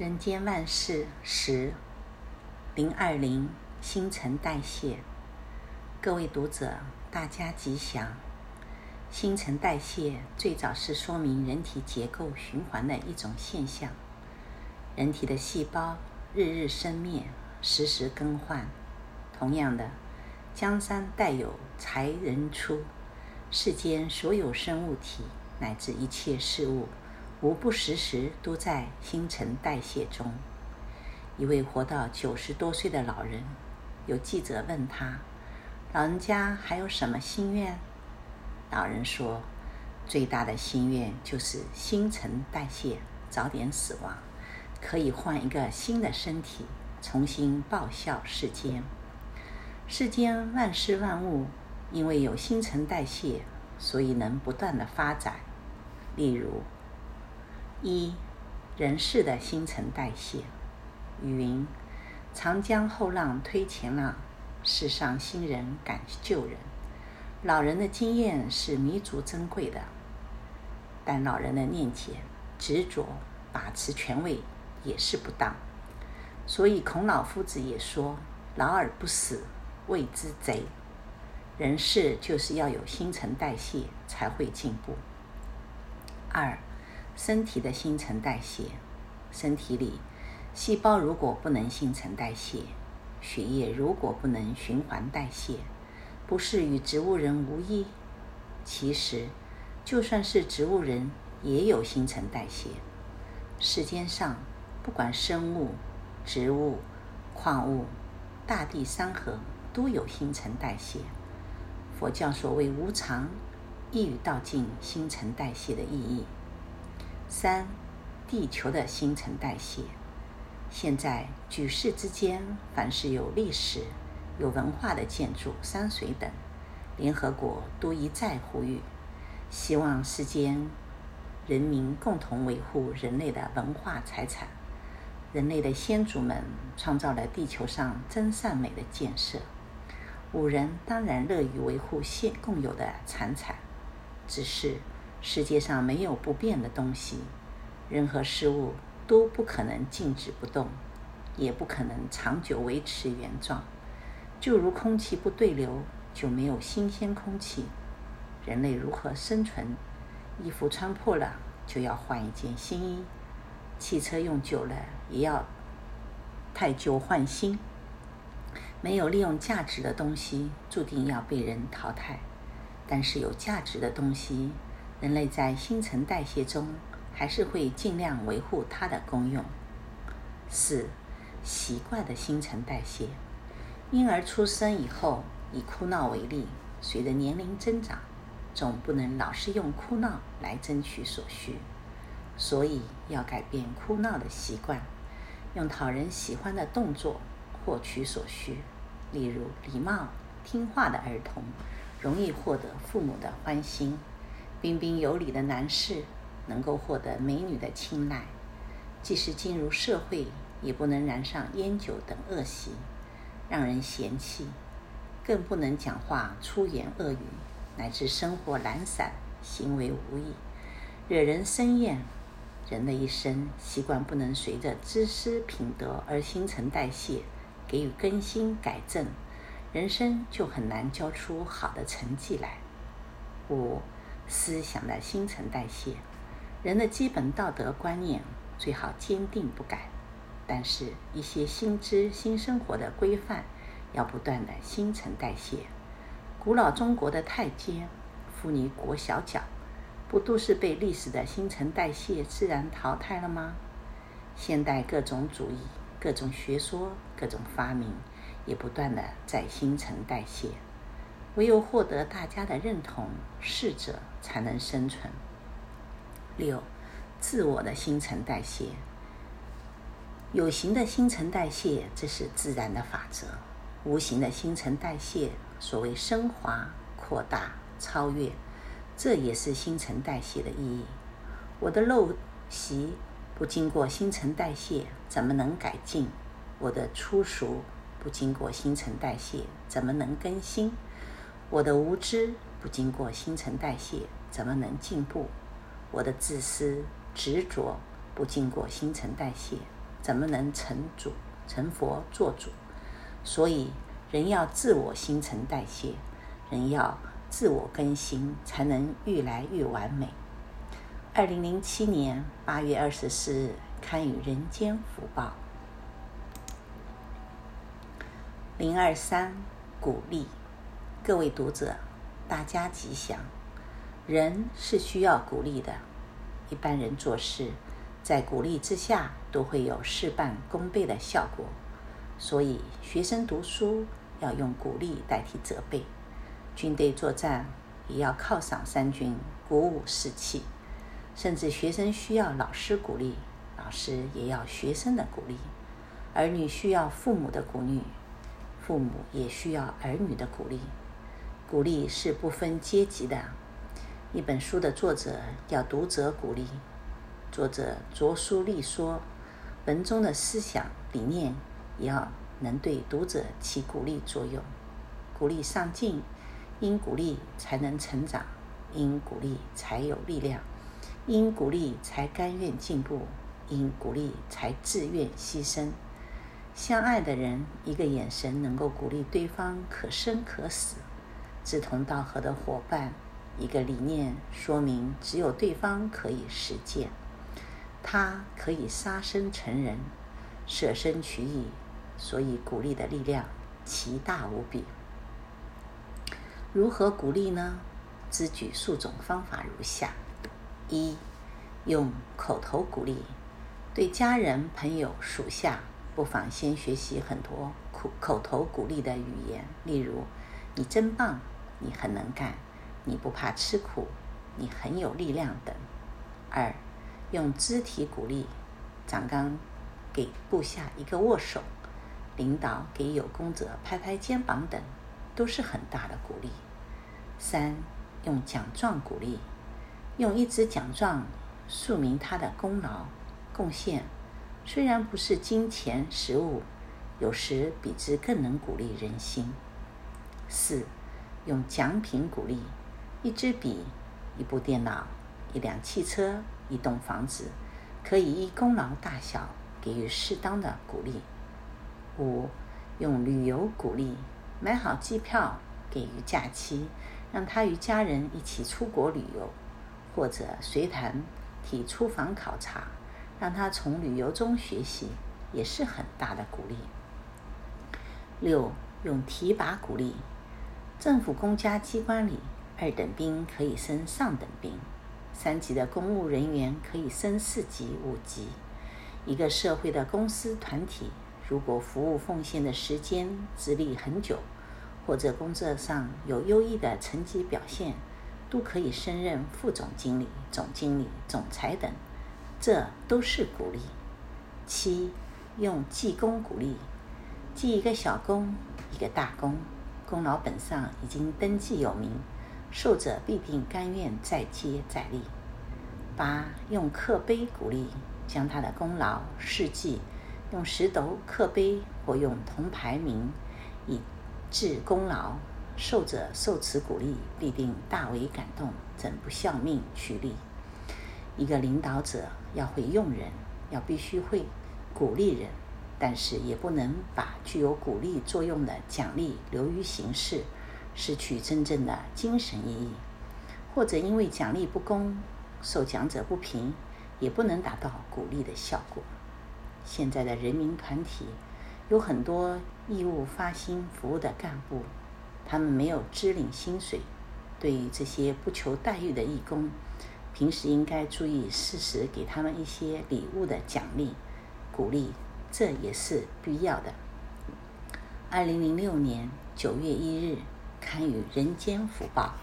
人间万事十零二零新陈代谢，各位读者，大家吉祥。新陈代谢最早是说明人体结构循环的一种现象。人体的细胞日日生灭，时时更换。同样的，江山代有才人出。世间所有生物体乃至一切事物，无不时时都在新陈代谢中。一位活到九十多岁的老人，有记者问他：“老人家还有什么心愿？”老人说：“最大的心愿就是新陈代谢早点死亡，可以换一个新的身体，重新报效世间。世间万事万物，因为有新陈代谢，所以能不断的发展。例如，一人世的新陈代谢。云：长江后浪推前浪，世上新人赶旧人。老人的经验是弥足珍贵的，但老人的念解、执着、把持权位也是不当。所以孔老夫子也说：“老而不死，谓之贼。”人世就是要有新陈代谢才会进步。二，身体的新陈代谢，身体里细胞如果不能新陈代谢，血液如果不能循环代谢，不是与植物人无异。其实，就算是植物人也有新陈代谢。世间上不管生物、植物、矿物、大地山河，都有新陈代谢。佛教所谓无常，一语道尽新陈代谢的意义。三，地球的新陈代谢。现在举世之间，凡是有历史、有文化的建筑、山水等，联合国都一再呼吁，希望世间人民共同维护人类的文化财产。人类的先祖们创造了地球上真善美的建设。五人当然乐于维护现共有的财产，只是世界上没有不变的东西，任何事物都不可能静止不动，也不可能长久维持原状。就如空气不对流，就没有新鲜空气。人类如何生存？衣服穿破了就要换一件新衣，汽车用久了也要汰旧换新。没有利用价值的东西，注定要被人淘汰；但是有价值的东西，人类在新陈代谢中还是会尽量维护它的功用。四、习惯的新陈代谢。婴儿出生以后，以哭闹为例，随着年龄增长，总不能老是用哭闹来争取所需，所以要改变哭闹的习惯，用讨人喜欢的动作。获取所需，例如礼貌听话的儿童，容易获得父母的欢心；彬彬有礼的男士，能够获得美女的青睐。即使进入社会，也不能染上烟酒等恶习，让人嫌弃；更不能讲话粗言恶语，乃至生活懒散、行为无益，惹人生厌。人的一生习惯不能随着知识品德而新陈代谢。给予更新改正，人生就很难交出好的成绩来。五、思想的新陈代谢，人的基本道德观念最好坚定不改，但是，一些新知新生活的规范要不断的新陈代谢。古老中国的太监、妇女裹小脚，不都是被历史的新陈代谢自然淘汰了吗？现代各种主义。各种学说、各种发明，也不断地在新陈代谢。唯有获得大家的认同，适者才能生存。六、自我的新陈代谢。有形的新陈代谢，这是自然的法则；无形的新陈代谢，所谓升华、扩大、超越，这也是新陈代谢的意义。我的陋习。不经过新陈代谢，怎么能改进？我的粗俗不经过新陈代谢，怎么能更新？我的无知不经过新陈代谢，怎么能进步？我的自私执着不经过新陈代谢，怎么能成主、成佛、做主？所以，人要自我新陈代谢，人要自我更新，才能愈来愈完美。二零零七年八月二十四日，刊于《人间福报》。零二三，鼓励各位读者，大家吉祥。人是需要鼓励的，一般人做事，在鼓励之下，都会有事半功倍的效果。所以，学生读书要用鼓励代替责备；军队作战也要犒赏三军，鼓舞士气。甚至学生需要老师鼓励，老师也要学生的鼓励；儿女需要父母的鼓励。父母也需要儿女的鼓励，鼓励是不分阶级的。一本书的作者要读者鼓励，作者着书立说，文中的思想理念也要能对读者起鼓励作用。鼓励上进，因鼓励才能成长，因鼓励才有力量，因鼓励才甘愿进步，因鼓励才自愿牺牲。相爱的人，一个眼神能够鼓励对方可生可死；志同道合的伙伴，一个理念说明只有对方可以实践。他可以杀身成仁，舍身取义，所以鼓励的力量奇大无比。如何鼓励呢？只举数种方法如下：一、用口头鼓励，对家人、朋友、属下。不妨先学习很多口口头鼓励的语言，例如“你真棒”“你很能干”“你不怕吃苦”“你很有力量”等。二，用肢体鼓励，长官给部下一个握手，领导给有功者拍拍肩膀等，都是很大的鼓励。三，用奖状鼓励，用一支奖状说明他的功劳贡献。虽然不是金钱实物，有时比之更能鼓励人心。四，用奖品鼓励，一支笔、一部电脑、一辆汽车、一栋房子，可以依功劳大小给予适当的鼓励。五，用旅游鼓励，买好机票，给予假期，让他与家人一起出国旅游，或者随团体出访考察。让他从旅游中学习，也是很大的鼓励。六，用提拔鼓励，政府公家机关里，二等兵可以升上等兵，三级的公务人员可以升四级、五级。一个社会的公司团体，如果服务奉献的时间、资历很久，或者工作上有优异的成绩表现，都可以升任副总经理、总经理、总裁等。这都是鼓励。七，用记功鼓励，记一个小功，一个大功，功劳本上已经登记有名，受者必定甘愿再接再厉。八，用刻碑鼓励，将他的功劳事迹用石头刻碑或用铜牌铭以致功劳，受者受此鼓励必定大为感动，怎不效命取力？一个领导者要会用人，要必须会鼓励人，但是也不能把具有鼓励作用的奖励流于形式，失去真正的精神意义，或者因为奖励不公，受奖者不平，也不能达到鼓励的效果。现在的人民团体有很多义务发薪服务的干部，他们没有支领薪水，对于这些不求待遇的义工。平时应该注意适时给他们一些礼物的奖励、鼓励，这也是必要的。二零零六年九月一日，刊于《人间福报》。